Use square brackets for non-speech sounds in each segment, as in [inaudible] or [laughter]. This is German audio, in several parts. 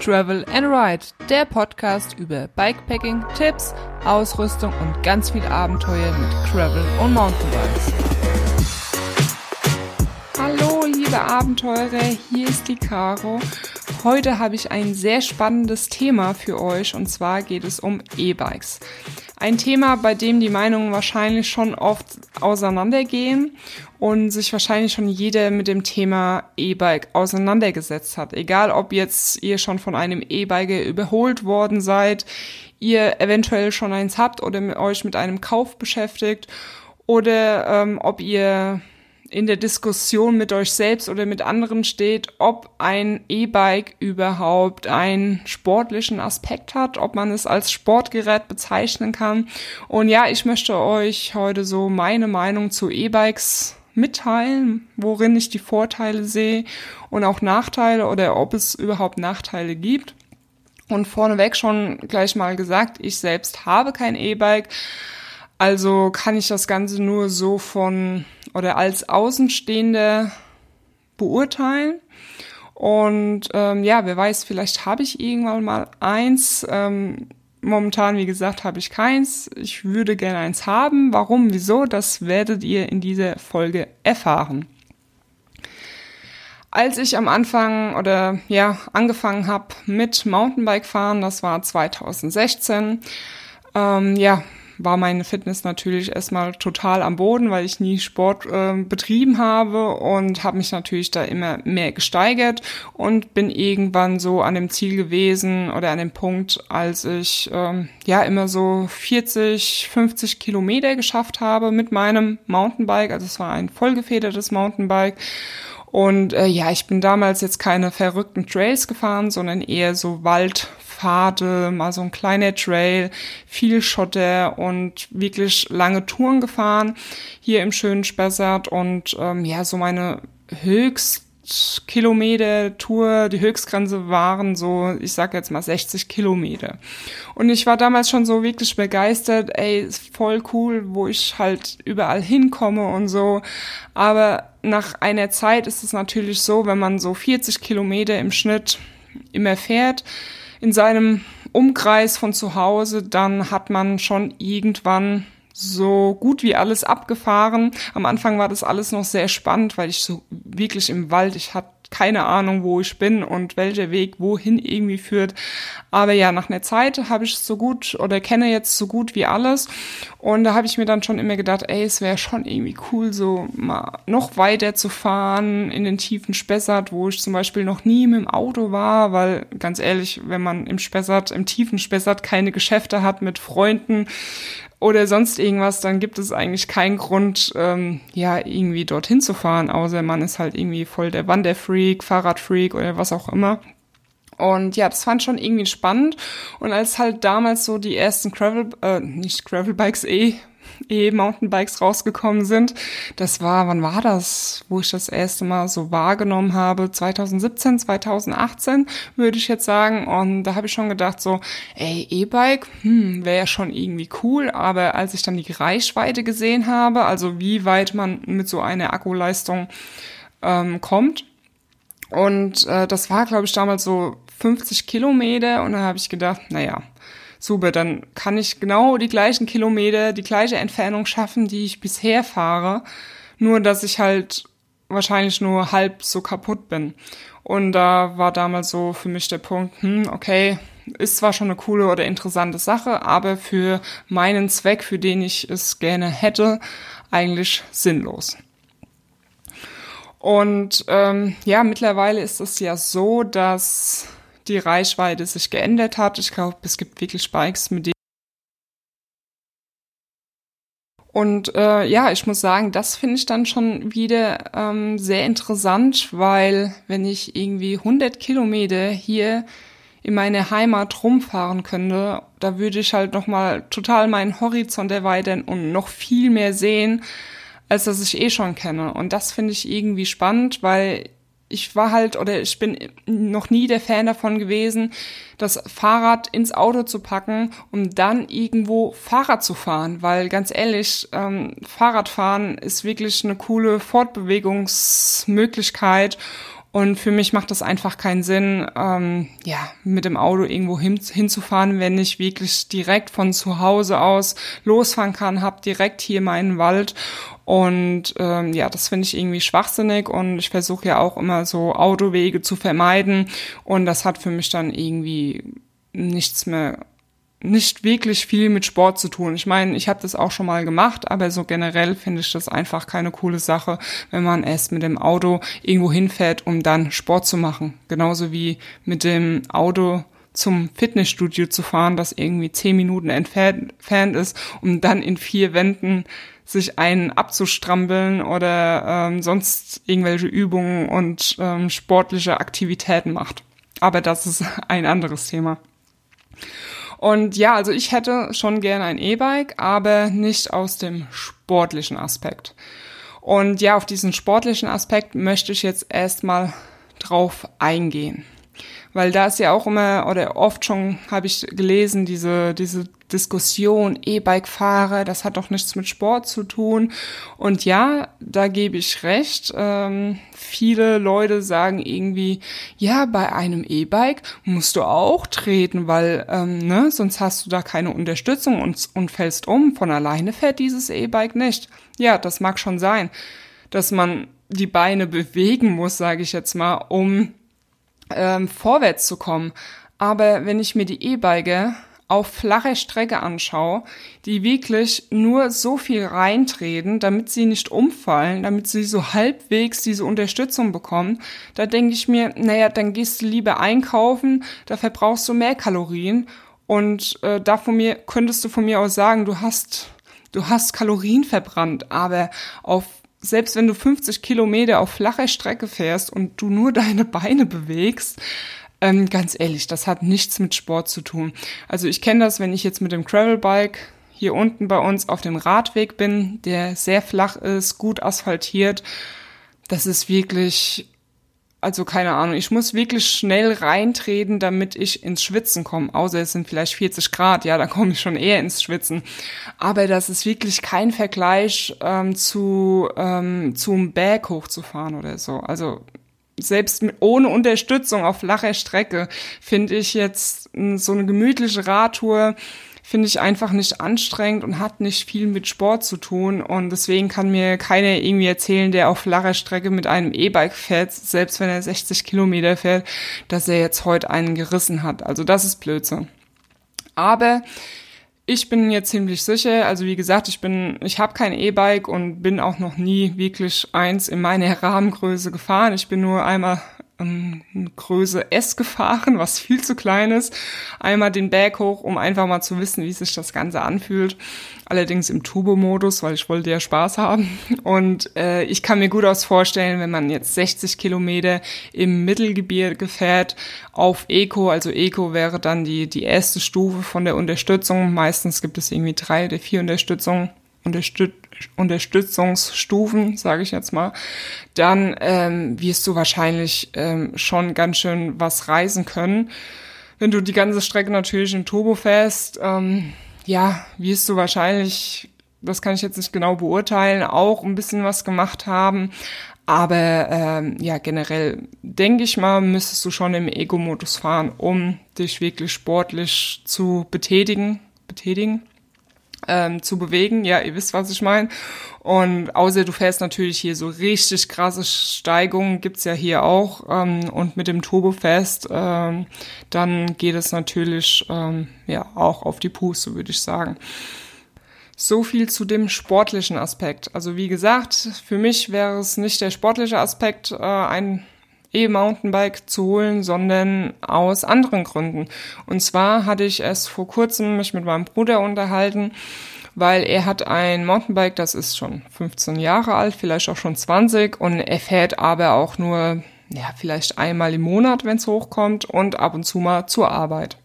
Travel and Ride, der Podcast über Bikepacking, Tipps, Ausrüstung und ganz viel Abenteuer mit Travel und Mountainbikes. Hallo, liebe Abenteurer, hier ist die Caro. Heute habe ich ein sehr spannendes Thema für euch und zwar geht es um E-Bikes. Ein Thema, bei dem die Meinungen wahrscheinlich schon oft auseinandergehen und sich wahrscheinlich schon jeder mit dem Thema E-Bike auseinandergesetzt hat. Egal, ob jetzt ihr schon von einem E-Bike überholt worden seid, ihr eventuell schon eins habt oder euch mit einem Kauf beschäftigt oder ähm, ob ihr in der Diskussion mit euch selbst oder mit anderen steht, ob ein E-Bike überhaupt einen sportlichen Aspekt hat, ob man es als Sportgerät bezeichnen kann. Und ja, ich möchte euch heute so meine Meinung zu E-Bikes mitteilen, worin ich die Vorteile sehe und auch Nachteile oder ob es überhaupt Nachteile gibt. Und vorneweg schon gleich mal gesagt, ich selbst habe kein E-Bike. Also kann ich das Ganze nur so von oder als Außenstehende beurteilen. Und ähm, ja, wer weiß, vielleicht habe ich irgendwann mal eins. Ähm, momentan, wie gesagt, habe ich keins. Ich würde gerne eins haben. Warum, wieso, das werdet ihr in dieser Folge erfahren. Als ich am Anfang oder ja angefangen habe mit Mountainbike fahren, das war 2016. Ähm, ja, war meine Fitness natürlich erstmal total am Boden, weil ich nie Sport äh, betrieben habe und habe mich natürlich da immer mehr gesteigert und bin irgendwann so an dem Ziel gewesen oder an dem Punkt, als ich ähm, ja immer so 40, 50 Kilometer geschafft habe mit meinem Mountainbike. Also es war ein vollgefedertes Mountainbike. Und äh, ja, ich bin damals jetzt keine verrückten Trails gefahren, sondern eher so Wald, Pfade, mal so ein kleiner Trail, viel Schotter und wirklich lange Touren gefahren hier im schönen Spessart und ähm, ja, so meine höchst Kilometer Tour, die Höchstgrenze waren so, ich sag jetzt mal 60 Kilometer. Und ich war damals schon so wirklich begeistert, ey, ist voll cool, wo ich halt überall hinkomme und so. Aber nach einer Zeit ist es natürlich so, wenn man so 40 Kilometer im Schnitt immer fährt, in seinem Umkreis von zu Hause, dann hat man schon irgendwann so gut wie alles abgefahren. Am Anfang war das alles noch sehr spannend, weil ich so wirklich im Wald, ich hatte keine Ahnung, wo ich bin und welcher Weg wohin irgendwie führt. Aber ja, nach einer Zeit habe ich so gut oder kenne jetzt so gut wie alles. Und da habe ich mir dann schon immer gedacht, ey, es wäre schon irgendwie cool, so mal noch weiter zu fahren in den tiefen Spessart, wo ich zum Beispiel noch nie mit dem Auto war, weil ganz ehrlich, wenn man im Spessart, im tiefen Spessart keine Geschäfte hat mit Freunden, oder sonst irgendwas, dann gibt es eigentlich keinen Grund, ähm, ja, irgendwie dorthin zu fahren, außer man ist halt irgendwie voll der Wanderfreak, Fahrradfreak oder was auch immer. Und ja, das fand schon irgendwie spannend. Und als halt damals so die ersten Gravel, äh, nicht Gravelbikes eh E-Mountainbikes rausgekommen sind. Das war, wann war das, wo ich das erste Mal so wahrgenommen habe? 2017, 2018 würde ich jetzt sagen. Und da habe ich schon gedacht so, ey, E-Bike, hm, wäre ja schon irgendwie cool. Aber als ich dann die Reichweite gesehen habe, also wie weit man mit so einer Akkuleistung ähm, kommt, und äh, das war, glaube ich, damals so 50 Kilometer. Und dann habe ich gedacht, naja, super, dann kann ich genau die gleichen Kilometer, die gleiche Entfernung schaffen, die ich bisher fahre, nur dass ich halt wahrscheinlich nur halb so kaputt bin. Und da war damals so für mich der Punkt, hm, okay, ist zwar schon eine coole oder interessante Sache, aber für meinen Zweck, für den ich es gerne hätte, eigentlich sinnlos. Und ähm, ja, mittlerweile ist es ja so, dass die Reichweite sich geändert hat. Ich glaube, es gibt wirklich Bikes, mit denen Und äh, ja, ich muss sagen, das finde ich dann schon wieder ähm, sehr interessant, weil wenn ich irgendwie 100 Kilometer hier in meine Heimat rumfahren könnte, da würde ich halt noch mal total meinen Horizont erweitern und noch viel mehr sehen, als das ich eh schon kenne. Und das finde ich irgendwie spannend, weil ich war halt oder ich bin noch nie der Fan davon gewesen, das Fahrrad ins Auto zu packen, um dann irgendwo Fahrrad zu fahren, weil ganz ehrlich, ähm, Fahrradfahren ist wirklich eine coole Fortbewegungsmöglichkeit Und für mich macht das einfach keinen Sinn, ähm, ja, mit dem Auto irgendwo hin, hinzufahren, wenn ich wirklich direkt von zu Hause aus losfahren kann, hab direkt hier meinen Wald. Und ähm, ja, das finde ich irgendwie schwachsinnig und ich versuche ja auch immer so Autowege zu vermeiden. Und das hat für mich dann irgendwie nichts mehr nicht wirklich viel mit Sport zu tun. Ich meine, ich habe das auch schon mal gemacht, aber so generell finde ich das einfach keine coole Sache, wenn man erst mit dem Auto irgendwo hinfährt, um dann Sport zu machen. Genauso wie mit dem Auto zum Fitnessstudio zu fahren, das irgendwie zehn Minuten entfernt ist, um dann in vier Wänden sich einen abzustrampeln oder ähm, sonst irgendwelche Übungen und ähm, sportliche Aktivitäten macht. Aber das ist [laughs] ein anderes Thema. Und ja, also ich hätte schon gerne ein E-Bike, aber nicht aus dem sportlichen Aspekt. Und ja, auf diesen sportlichen Aspekt möchte ich jetzt erstmal drauf eingehen. Weil da ist ja auch immer, oder oft schon habe ich gelesen, diese, diese Diskussion, E-Bike-Fahrer, das hat doch nichts mit Sport zu tun. Und ja, da gebe ich recht. Ähm, viele Leute sagen irgendwie, ja, bei einem E-Bike musst du auch treten, weil ähm, ne, sonst hast du da keine Unterstützung und, und fällst um. Von alleine fährt dieses E-Bike nicht. Ja, das mag schon sein, dass man die Beine bewegen muss, sage ich jetzt mal, um ähm, vorwärts zu kommen. Aber wenn ich mir die E-Bike auf flache Strecke anschaue, die wirklich nur so viel reintreten, damit sie nicht umfallen, damit sie so halbwegs diese Unterstützung bekommen, da denke ich mir, naja, dann gehst du lieber einkaufen, da verbrauchst du mehr Kalorien. Und äh, da von mir könntest du von mir aus sagen, du hast du hast Kalorien verbrannt, aber auf selbst wenn du 50 Kilometer auf flacher Strecke fährst und du nur [laughs] deine Beine bewegst, ähm, ganz ehrlich, das hat nichts mit Sport zu tun. Also ich kenne das, wenn ich jetzt mit dem Gravelbike hier unten bei uns auf dem Radweg bin, der sehr flach ist, gut asphaltiert. Das ist wirklich, also keine Ahnung, ich muss wirklich schnell reintreten, damit ich ins Schwitzen komme. Außer es sind vielleicht 40 Grad, ja, dann komme ich schon eher ins Schwitzen. Aber das ist wirklich kein Vergleich ähm, zu ähm, zum Berg hochzufahren oder so. Also selbst mit, ohne Unterstützung auf flacher Strecke finde ich jetzt so eine gemütliche Radtour finde ich einfach nicht anstrengend und hat nicht viel mit Sport zu tun. Und deswegen kann mir keiner irgendwie erzählen, der auf flacher Strecke mit einem E-Bike fährt, selbst wenn er 60 Kilometer fährt, dass er jetzt heute einen gerissen hat. Also das ist Blödsinn. Aber ich bin mir ziemlich sicher, also wie gesagt, ich bin, ich habe kein E-Bike und bin auch noch nie wirklich eins in meiner [laughs] Rahmengröße gefahren. Ich bin nur einmal Größe S gefahren, was viel zu klein ist. Einmal den Berg hoch, um einfach mal zu wissen, wie sich das Ganze anfühlt. Allerdings im Turbo-Modus, weil ich wollte ja Spaß haben. Und äh, ich kann mir gut aus vorstellen, wenn man jetzt 60 Kilometer im Mittelgebirge fährt auf Eco, also Eco wäre dann die, die erste Stufe von der Unterstützung. Meistens gibt es irgendwie drei oder vier Unterstützungen. Unterstüt Unterstützungsstufen, sage ich jetzt mal, dann ähm, wirst du wahrscheinlich ähm, schon ganz schön was reisen können. Wenn du die ganze Strecke natürlich in Turbo fährst, ähm, ja, wirst du wahrscheinlich, das kann ich jetzt nicht genau beurteilen, auch ein bisschen was gemacht haben. Aber ähm, ja, generell denke ich mal, müsstest du schon im Ego-Modus fahren, um dich wirklich sportlich zu betätigen. betätigen ähm, zu bewegen. Ja, ihr wisst, was ich meine. Und außer du fährst natürlich hier so richtig krasse Steigungen, gibt's ja hier auch. Ähm, und mit dem Turbofest, ähm, dann geht es natürlich ähm, ja auch auf die Puste, würde ich sagen. So viel zu dem sportlichen Aspekt. Also wie gesagt, für mich wäre es nicht der sportliche Aspekt, äh, ein E-Mountainbike zu holen, sondern aus anderen Gründen. Und zwar hatte ich es vor kurzem mich mit meinem Bruder unterhalten, weil er hat ein Mountainbike, das ist schon 15 Jahre alt, vielleicht auch schon 20 und er fährt aber auch nur ja, vielleicht einmal im Monat, wenn es hochkommt und ab und zu mal zur Arbeit.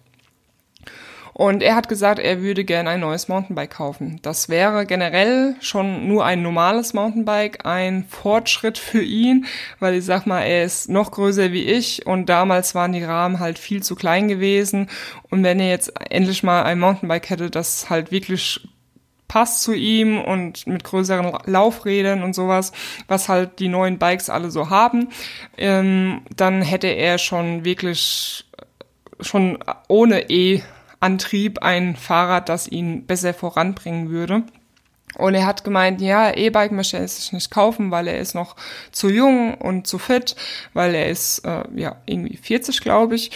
Und er hat gesagt, er würde gerne ein neues Mountainbike kaufen. Das wäre generell schon nur ein normales Mountainbike, ein Fortschritt für ihn, weil ich sag mal, er ist noch größer wie ich und damals waren die Rahmen halt viel zu klein gewesen. Und wenn er jetzt endlich mal ein Mountainbike hätte, das halt wirklich passt zu ihm und mit größeren Laufrädern und sowas, was halt die neuen Bikes alle so haben, ähm, dann hätte er schon wirklich schon ohne E-Antrieb ein Fahrrad, das ihn besser voranbringen würde. Und er hat gemeint, ja, E-Bike möchte er sich nicht kaufen, weil er ist noch zu jung und zu fit, weil er ist äh, ja irgendwie 40, glaube ich,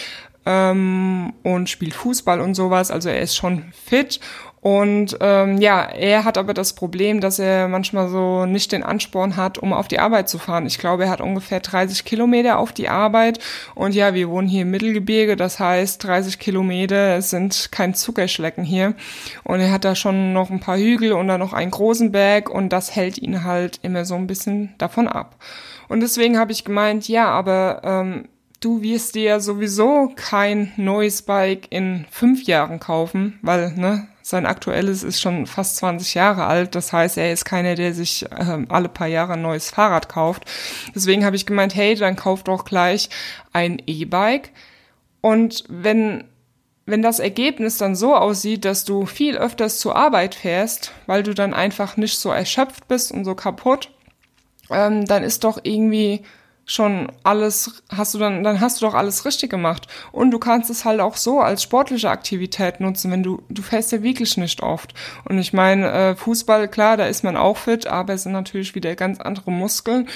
ähm, und spielt Fußball und sowas. Also er ist schon fit und ähm, ja, er hat aber das Problem, dass er manchmal so nicht den Ansporn hat, um auf die Arbeit zu fahren. Ich glaube, er hat ungefähr 30 Kilometer auf die Arbeit. Und ja, wir wohnen hier im Mittelgebirge, das heißt 30 Kilometer sind kein Zuckerschlecken hier. Und er hat da schon noch ein paar Hügel und dann noch einen großen Berg und das hält ihn halt immer so ein bisschen davon ab. Und deswegen habe ich gemeint, ja, aber ähm, du wirst dir ja sowieso kein neues Bike in fünf Jahren kaufen, weil ne, sein aktuelles ist schon fast 20 Jahre alt. Das heißt, er ist keiner, der sich äh, alle paar Jahre ein neues Fahrrad kauft. Deswegen habe ich gemeint, hey, dann kauf doch gleich ein E-Bike. Und wenn wenn das Ergebnis dann so aussieht, dass du viel öfters zur Arbeit fährst, weil du dann einfach nicht so erschöpft bist und so kaputt, ähm, dann ist doch irgendwie schon alles, hast du dann, dann hast du doch alles richtig gemacht. Und du kannst es halt auch so als sportliche Aktivität nutzen, wenn du, du fährst ja wirklich nicht oft. Und ich meine, äh, Fußball, klar, da ist man auch fit, aber es sind natürlich wieder ganz andere Muskeln.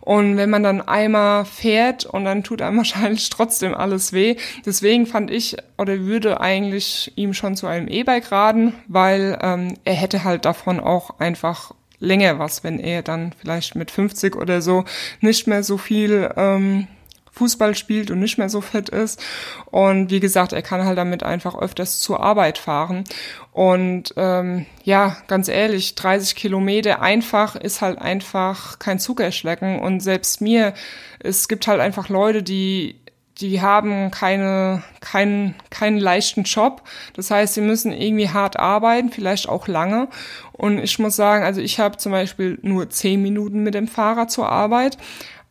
Und wenn man dann einmal fährt und dann tut einem [laughs] wahrscheinlich trotzdem alles weh. Deswegen fand ich oder würde eigentlich ihm schon zu einem E-Bike raten, weil ähm, er hätte halt davon auch einfach länger was, wenn er dann vielleicht mit 50 oder so nicht mehr so viel ähm, Fußball spielt und nicht mehr so fit ist. Und wie gesagt, er kann halt damit einfach öfters zur Arbeit fahren. Und ähm, ja, ganz ehrlich, 30 Kilometer einfach ist halt einfach kein Zuckerschlecken. Und selbst mir, es gibt halt einfach Leute, die die haben keine, keinen, keinen leichten Job. Das heißt, sie müssen irgendwie hart arbeiten, vielleicht auch lange. Und ich muss sagen, also ich habe zum Beispiel nur zehn Minuten mit dem Fahrrad zur Arbeit.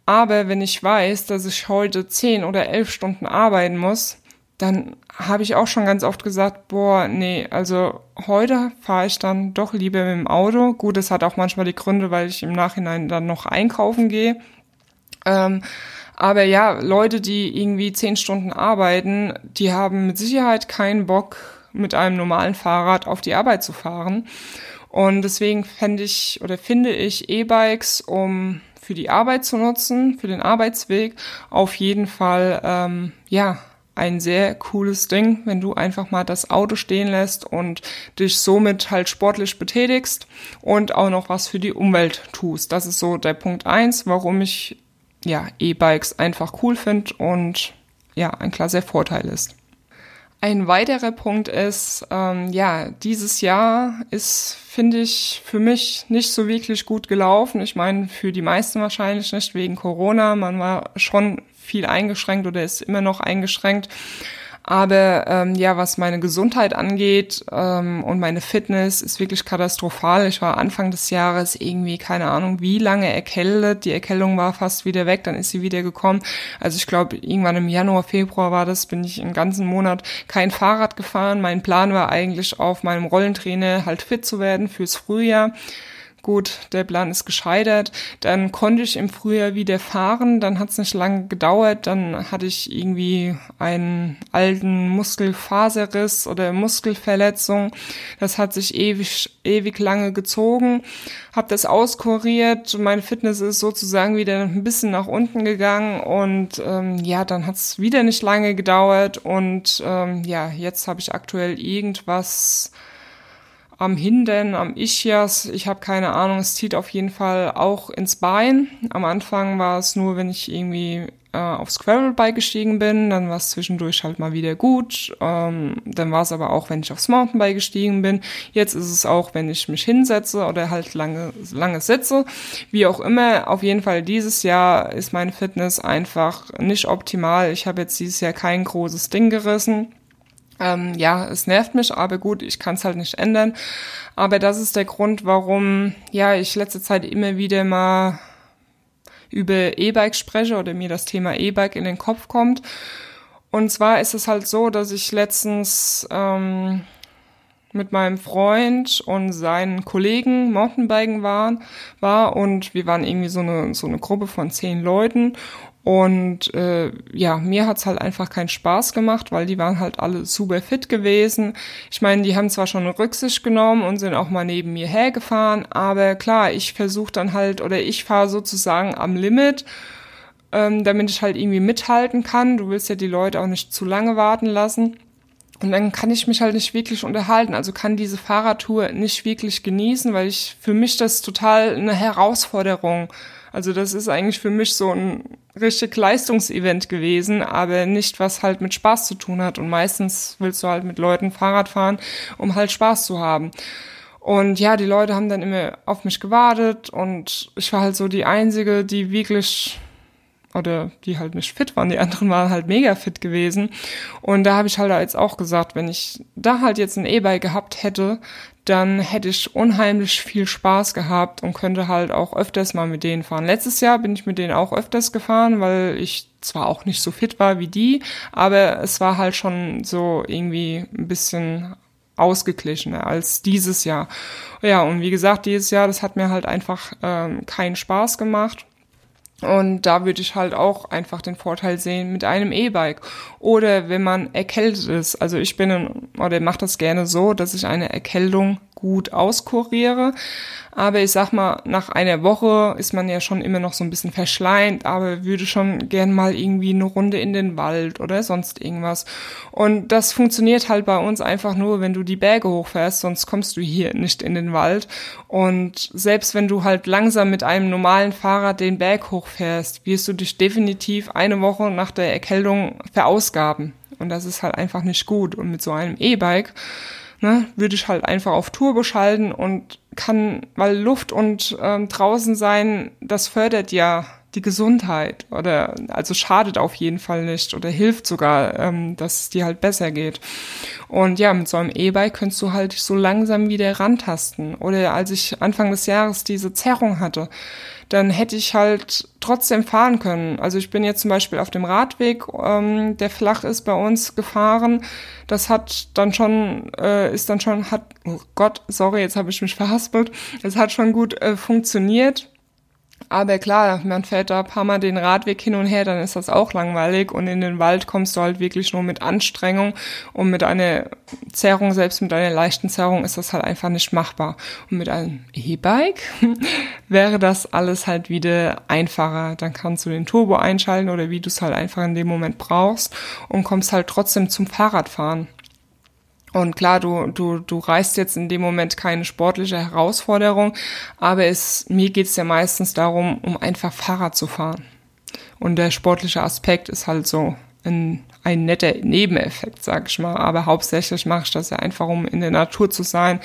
Aber wenn ich weiß, dass ich heute zehn oder elf Stunden arbeiten muss, dann habe ich auch schon ganz oft gesagt, boah, nee, also heute fahre ich dann doch lieber mit dem Auto. Gut, es hat auch manchmal die Gründe, weil ich im Nachhinein dann noch einkaufen gehe. Ähm, aber ja, Leute, die irgendwie zehn Stunden arbeiten, die haben mit Sicherheit keinen Bock, mit einem normalen Fahrrad auf die Arbeit zu fahren. Und deswegen fände ich oder finde ich E-Bikes, um für die Arbeit zu nutzen, für den Arbeitsweg, auf jeden Fall ähm, ja ein sehr cooles Ding, wenn du einfach mal das Auto stehen lässt und dich somit halt sportlich betätigst und auch noch was für die Umwelt tust. Das ist so der Punkt eins, warum ich ja, E-Bikes einfach cool finde und ja, ein klarer Vorteil ist. Ein weiterer Punkt ist, ähm, ja, dieses Jahr ist, finde ich, für mich nicht so wirklich gut gelaufen. Ich meine, für die meisten wahrscheinlich nicht wegen Corona. Man war schon viel eingeschränkt oder ist immer noch eingeschränkt. Aber ähm, ja, was meine Gesundheit angeht ähm, und meine Fitness ist wirklich katastrophal. Ich war Anfang des Jahres irgendwie, keine Ahnung, wie lange erkältet. Die Erkältung war fast wieder weg, dann ist sie wieder gekommen. Also ich glaube, irgendwann im Januar, Februar war das, bin ich einen ganzen Monat kein Fahrrad gefahren. Mein Plan war eigentlich auf meinem Rollentrainer halt fit zu werden fürs Frühjahr. Gut, der Plan ist gescheitert. Dann konnte ich im Frühjahr wieder fahren. Dann hat es nicht lange gedauert. Dann hatte ich irgendwie einen alten Muskelfaserriss oder Muskelverletzung. Das hat sich ewig, ewig lange gezogen. Hab das auskuriert. Meine Fitness ist sozusagen wieder ein bisschen nach unten gegangen. Und ähm, ja, dann hat es wieder nicht lange gedauert. Und ähm, ja, jetzt habe ich aktuell irgendwas am Hindern, am Ischias, ich habe keine Ahnung, es zieht auf jeden Fall auch ins Bein. Am Anfang war es nur, wenn ich irgendwie äh, aufs Gravelbike gestiegen bin, dann war es zwischendurch halt mal wieder gut. Ähm, dann war es aber auch, wenn ich aufs Mountainbike gestiegen bin. Jetzt ist es auch, wenn ich mich hinsetze oder halt lange, lange sitze. Wie auch immer, auf jeden Fall dieses Jahr ist meine Fitness einfach nicht optimal. Ich habe jetzt dieses Jahr kein großes Ding gerissen. Ähm, ja, es nervt mich, aber gut, ich kann es halt nicht ändern. Aber das ist der Grund, warum ja ich letzte Zeit immer wieder mal über E-Bike spreche oder mir das Thema E-Bike in den Kopf kommt. Und zwar ist es halt so, dass ich letztens ähm, mit meinem Freund und seinen Kollegen Mountainbiken waren, war und wir waren irgendwie so eine, so eine Gruppe von zehn Leuten und äh, ja, mir hat's halt einfach keinen Spaß gemacht, weil die waren halt alle super fit gewesen. Ich meine, die haben zwar schon Rücksicht genommen und sind auch mal neben mir hergefahren, aber klar, ich versuche dann halt oder ich fahre sozusagen am Limit, ähm, damit ich halt irgendwie mithalten kann. Du willst ja die Leute auch nicht zu lange warten lassen. Und dann kann ich mich halt nicht wirklich unterhalten, also kann diese Fahrradtour nicht wirklich genießen, weil ich für mich das total eine Herausforderung also das ist eigentlich für mich so ein richtig Leistungsevent gewesen, aber nicht was halt mit Spaß zu tun hat. Und meistens willst du halt mit Leuten Fahrrad fahren, um halt Spaß zu haben. Und ja, die Leute haben dann immer auf mich gewartet und ich war halt so die Einzige, die wirklich oder die halt nicht fit waren. Die anderen waren halt mega fit gewesen. Und da habe ich halt jetzt auch gesagt, wenn ich da halt jetzt ein E-Bike gehabt hätte, dann hätte ich unheimlich viel Spaß gehabt und könnte halt auch öfters mal mit denen fahren. Letztes Jahr bin ich mit denen auch öfters gefahren, weil ich zwar auch nicht so fit war wie die, aber es war halt schon so irgendwie ein bisschen ausgeglichener als dieses Jahr. Ja, und wie gesagt, dieses Jahr, das hat mir halt einfach ähm, keinen Spaß gemacht. Und da würde ich halt auch einfach den Vorteil sehen mit einem E-Bike. Oder wenn man erkältet ist. Also ich bin, oder mache das gerne so, dass ich eine Erkältung gut auskuriere. Aber ich sag mal, nach einer Woche ist man ja schon immer noch so ein bisschen verschleimt, aber würde schon gern mal irgendwie eine Runde in den Wald oder sonst irgendwas. Und das funktioniert halt bei uns einfach nur, wenn du die Berge hochfährst, sonst kommst du hier nicht in den Wald. Und selbst wenn du halt langsam mit einem normalen Fahrrad den Berg hochfährst, wirst du dich definitiv eine Woche nach der Erkältung verausgaben. Und das ist halt einfach nicht gut. Und mit so einem E-Bike ne, würde ich halt einfach auf Turbo schalten und kann, weil Luft und ähm, draußen sein, das fördert ja die Gesundheit oder also schadet auf jeden Fall nicht oder hilft sogar, ähm, dass es dir halt besser geht. Und ja, mit so einem E-Bike könntest du halt so langsam wieder rantasten. Oder als ich Anfang des Jahres diese Zerrung hatte, dann hätte ich halt trotzdem fahren können. Also ich bin jetzt zum Beispiel auf dem Radweg, ähm, der flach ist, bei uns gefahren. Das hat dann schon, äh, ist dann schon, hat, oh Gott, sorry, jetzt habe ich mich verhaspelt. Es hat schon gut äh, funktioniert. Aber klar, man fährt da ein paar Mal den Radweg hin und her, dann ist das auch langweilig und in den Wald kommst du halt wirklich nur mit Anstrengung und mit einer Zerrung, selbst mit einer leichten Zerrung ist das halt einfach nicht machbar. Und mit einem E-Bike [laughs] wäre das alles halt wieder einfacher. Dann kannst du den Turbo einschalten oder wie du es halt einfach in dem Moment brauchst und kommst halt trotzdem zum Fahrradfahren. Und klar, du, du, du reißt jetzt in dem Moment keine sportliche Herausforderung, aber es, mir geht's ja meistens darum, um einfach Fahrrad zu fahren. Und der sportliche Aspekt ist halt so ein, ein netter Nebeneffekt, sag ich mal. Aber hauptsächlich mache ich das ja einfach, um in der Natur zu sein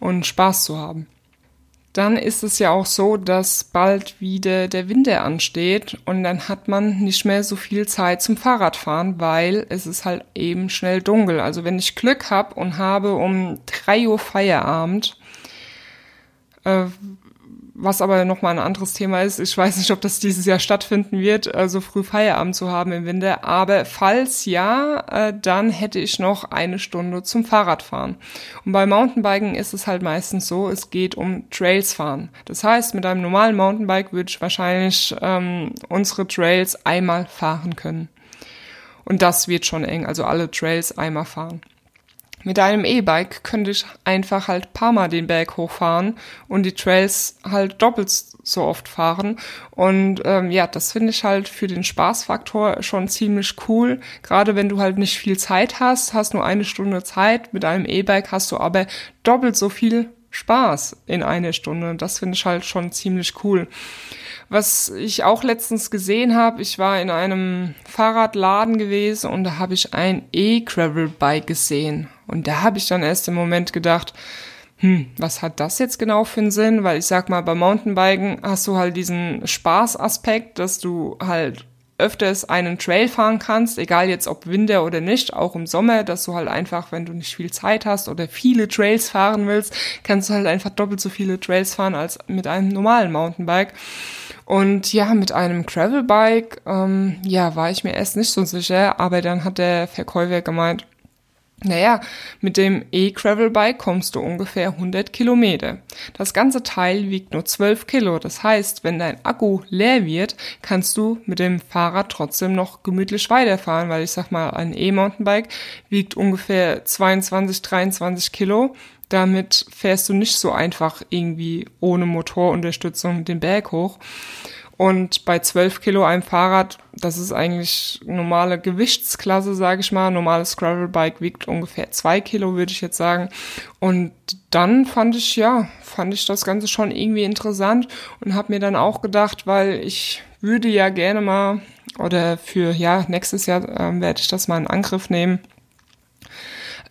und Spaß zu haben dann ist es ja auch so, dass bald wieder der Winter ansteht und dann hat man nicht mehr so viel Zeit zum Fahrradfahren, weil es ist halt eben schnell dunkel. Also wenn ich Glück habe und habe um drei Uhr Feierabend, äh, was aber nochmal ein anderes Thema ist, ich weiß nicht, ob das dieses Jahr stattfinden wird, äh, so früh Feierabend zu haben im Winter. Aber falls ja, äh, dann hätte ich noch eine Stunde zum Fahrradfahren. Und bei Mountainbiken ist es halt meistens so, es geht um Trails fahren. Das heißt, mit einem normalen Mountainbike würde ich wahrscheinlich ähm, unsere Trails einmal fahren können. Und das wird schon eng, also alle Trails einmal fahren. Mit einem E-Bike könnte ich einfach halt paar Mal den Berg hochfahren und die Trails halt doppelt so oft fahren. Und ähm, ja, das finde ich halt für den Spaßfaktor schon ziemlich cool. Gerade wenn du halt nicht viel Zeit hast, hast nur eine Stunde Zeit. Mit einem E-Bike hast du aber doppelt so viel Spaß in einer Stunde. Das finde ich halt schon ziemlich cool. Was ich auch letztens gesehen habe, ich war in einem Fahrradladen gewesen und da habe ich ein E-Gravel-Bike gesehen. Und da habe ich dann erst im Moment gedacht, hm, was hat das jetzt genau für einen Sinn? Weil ich sag mal, beim Mountainbiken hast du halt diesen Spaßaspekt, dass du halt öfters einen Trail fahren kannst, egal jetzt ob Winter oder nicht, auch im Sommer, dass du halt einfach, wenn du nicht viel Zeit hast oder viele Trails fahren willst, kannst du halt einfach doppelt so viele Trails fahren als mit einem normalen Mountainbike. Und ja, mit einem Gravelbike, ähm, ja, war ich mir erst nicht so sicher, aber dann hat der Verkäufer gemeint, Naja, mit dem E-Gravel-Bike kommst du ungefähr 100 Kilometer. Das ganze Teil wiegt nur 12 Kilo. Das heißt, wenn dein Akku leer wird, kannst du mit dem Fahrrad trotzdem noch gemütlich weiterfahren, weil ich sag mal, ein E-Mountainbike wiegt ungefähr 22, 23 Kilo. Damit fährst du nicht so einfach irgendwie ohne Motorunterstützung den Berg hoch. Und bei 12 Kilo einem Fahrrad, das ist eigentlich normale Gewichtsklasse, sage ich mal. Normales Gravelbike wiegt ungefähr 2 Kilo, würde ich jetzt sagen. Und dann fand ich, ja, fand ich das Ganze schon irgendwie interessant und habe mir dann auch gedacht, weil ich würde ja gerne mal, oder für, ja, nächstes Jahr äh, werde ich das mal in Angriff nehmen,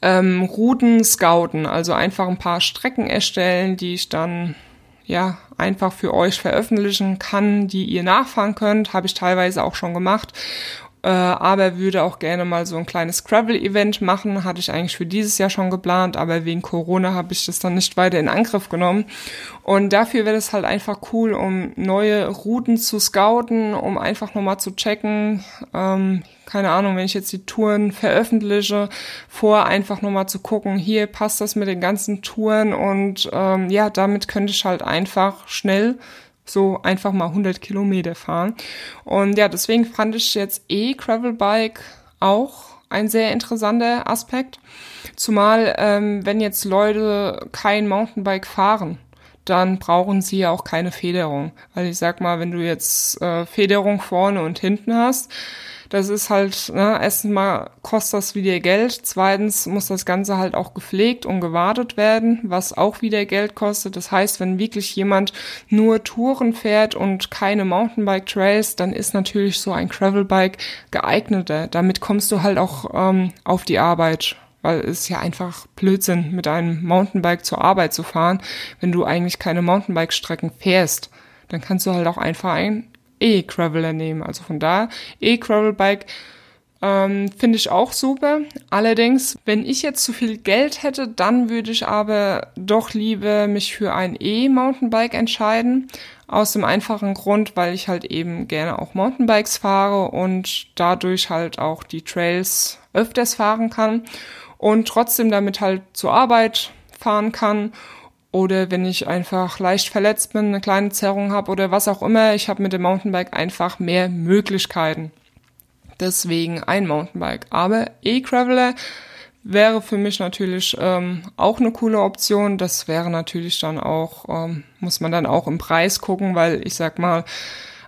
ähm, Routen scouten, also einfach ein paar Strecken erstellen, die ich dann ja einfach für euch veröffentlichen kann, die ihr nachfahren könnt. Habe ich teilweise auch schon gemacht. Äh, aber würde auch gerne mal so ein kleines Gravel-Event machen. Hatte ich eigentlich für dieses Jahr schon geplant, aber wegen Corona habe ich das dann nicht weiter in Angriff genommen. Und dafür wäre es halt einfach cool, um neue Routen zu scouten, um einfach nochmal zu checken, ähm, keine Ahnung, wenn ich jetzt die Touren veröffentliche, vor einfach nochmal zu gucken, hier passt das mit den ganzen Touren und ähm, ja, damit könnte ich halt einfach schnell so einfach mal 100 Kilometer fahren. Und ja, deswegen fand ich jetzt eh Gravelbike auch ein sehr interessanter Aspekt. Zumal, ähm, wenn jetzt Leute kein Mountainbike fahren, dann brauchen sie ja auch keine Federung. Weil ich sag mal, wenn du jetzt äh, Federung vorne und hinten hast, das ist halt, ne, erstens mal kostet das wieder Geld, zweitens muss das Ganze halt auch gepflegt und gewartet werden, was auch wieder Geld kostet. Das heißt, wenn wirklich jemand nur Touren fährt und keine Mountainbike Trails, dann ist natürlich so ein Gravelbike geeigneter. Damit kommst du halt auch ähm, auf die Arbeit weil es ja einfach Blödsinn, mit einem Mountainbike zur Arbeit zu fahren, wenn du eigentlich keine Mountainbike-Strecken fährst. Dann kannst du halt auch einfach ein E-Graveler nehmen. Also von da E-Gravel-Bike ähm, finde ich auch super. Allerdings, wenn ich jetzt zu viel Geld hätte, dann würde ich aber doch lieber mich für ein E-Mountainbike entscheiden. Aus dem einfachen Grund, weil ich halt eben gerne auch Mountainbikes fahre und dadurch halt auch die Trails öfters fahren kann und trotzdem damit halt zur Arbeit fahren kann oder wenn ich einfach leicht verletzt bin, eine kleine Zerrung habe oder was auch immer, ich habe mit dem Mountainbike einfach mehr Möglichkeiten. Deswegen ein Mountainbike. Aber E-Traveler wäre für mich natürlich ähm, auch eine coole Option. Das wäre natürlich dann auch, ähm, muss man dann auch im Preis gucken, weil ich sag mal,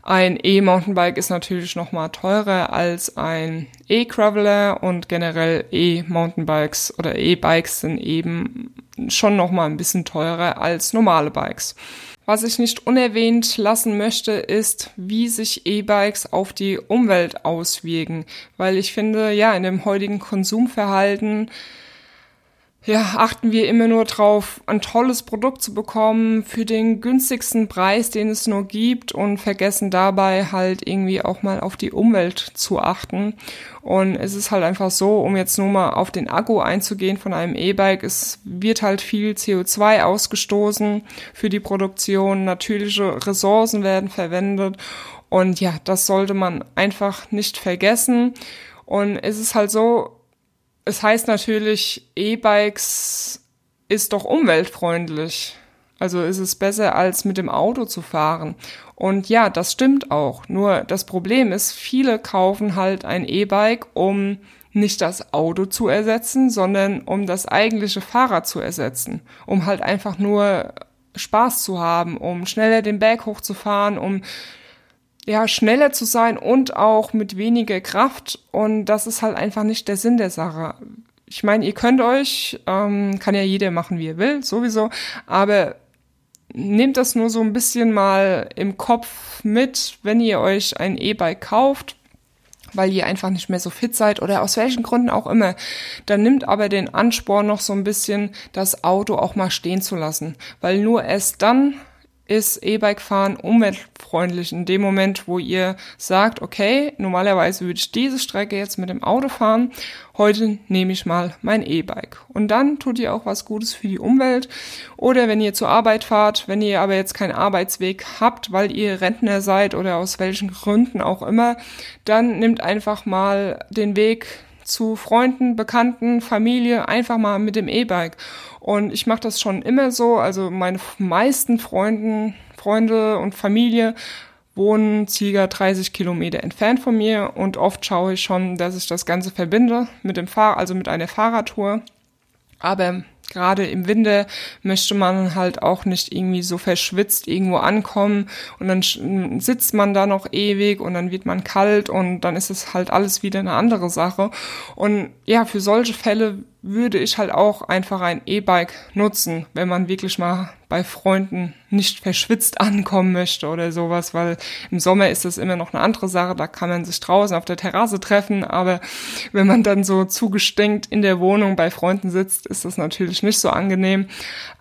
ein E-Mountainbike ist natürlich noch mal teurer als ein E-Graveler und generell E-Mountainbikes oder E-Bikes sind eben schon noch mal ein bisschen teurer als normale Bikes. Was ich nicht unerwähnt lassen möchte, ist, wie sich E-Bikes auf die Umwelt auswirken, weil ich finde, ja, in dem heutigen Konsumverhalten ja, achten wir immer nur drauf, ein tolles Produkt zu bekommen für den günstigsten Preis, den es nur gibt und vergessen dabei halt irgendwie auch mal auf die Umwelt zu achten. Und es ist halt einfach so, um jetzt nur mal auf den Akku einzugehen von einem E-Bike, es wird halt viel CO2 ausgestoßen für die Produktion, natürliche Ressourcen werden verwendet und ja, das sollte man einfach nicht vergessen. Und es ist halt so, es heißt natürlich, E-Bikes ist doch umweltfreundlich. Also ist es besser, als mit dem Auto zu fahren. Und ja, das stimmt auch. Nur das Problem ist, viele kaufen halt ein E-Bike, um nicht das Auto zu ersetzen, sondern um das eigentliche Fahrrad zu ersetzen. Um halt einfach nur Spaß zu haben, um schneller den Berg hochzufahren, um ja, schneller zu sein und auch mit weniger Kraft. Und das ist halt einfach nicht der Sinn der Sache. Ich meine, ihr könnt euch, ähm, kann ja jeder machen, wie er will, sowieso, aber nehmt das nur so ein bisschen mal im Kopf mit, wenn ihr euch ein E-Bike kauft, weil ihr einfach nicht mehr so fit seid oder aus welchen Gründen auch immer, dann nimmt aber den Ansporn noch so ein bisschen, das Auto auch mal stehen zu lassen, weil nur erst dann ist E-Bike-Fahren umweltfreundlich in dem Moment, wo ihr sagt, okay, normalerweise würde ich diese Strecke jetzt mit dem Auto fahren, heute nehme ich mal mein E-Bike. Und dann tut ihr auch was Gutes für die Umwelt. Oder wenn ihr zur Arbeit fahrt, wenn ihr aber jetzt keinen Arbeitsweg habt, weil ihr Rentner seid oder aus welchen Gründen auch immer, dann nimmt einfach mal den Weg zu Freunden, Bekannten, Familie, einfach mal mit dem E-Bike. Und ich mache das schon immer so. Also meine meisten Freunden, Freunde und Familie wohnen circa 30 Kilometer entfernt von mir und oft schaue ich schon, dass ich das Ganze verbinde mit dem Fahr also mit einer Fahrradtour. Aber gerade im Winter möchte man halt auch nicht irgendwie so verschwitzt irgendwo ankommen und dann sitzt man da noch ewig und dann wird man kalt und dann ist es halt alles wieder eine andere Sache. Und ja, für solche Fälle würde ich halt auch einfach ein E-Bike nutzen, wenn man wirklich mal bei Freunden nicht verschwitzt [laughs] ankommen möchte oder sowas, weil im Sommer ist das immer noch eine andere Sache, da kann man sich draußen auf der Terrasse treffen, aber wenn man dann so zugestinkt in der Wohnung bei Freunden sitzt, ist das natürlich nicht so angenehm.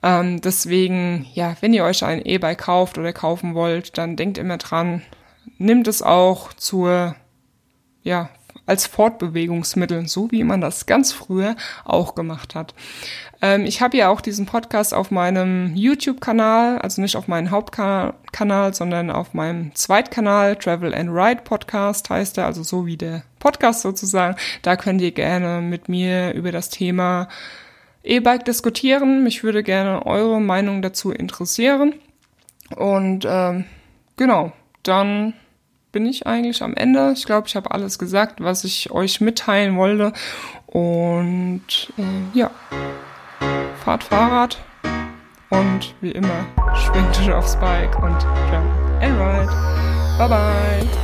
Ähm, deswegen, ja, wenn ihr euch ein E-Bike kauft oder kaufen wollt, dann denkt immer dran, nimmt es auch zur ja, als Fortbewegungsmittel, so wie man das ganz früher auch gemacht hat. Ähm, ich habe ja auch diesen Podcast auf meinem YouTube-Kanal, also nicht auf meinem Hauptkanal, sondern auf meinem Zweitkanal, Travel and Ride Podcast heißt er, also so wie der Podcast sozusagen. Da könnt ihr gerne mit mir über das Thema E-Bike diskutieren. Mich würde gerne eure Meinung dazu interessieren. Und ähm, genau, dann bin ich eigentlich am Ende. Ich glaube, ich habe alles gesagt, was ich euch mitteilen wollte. Und äh, ja, fahrt Fahrrad und wie immer schwingt euch aufs Bike und jump and ride. Bye bye.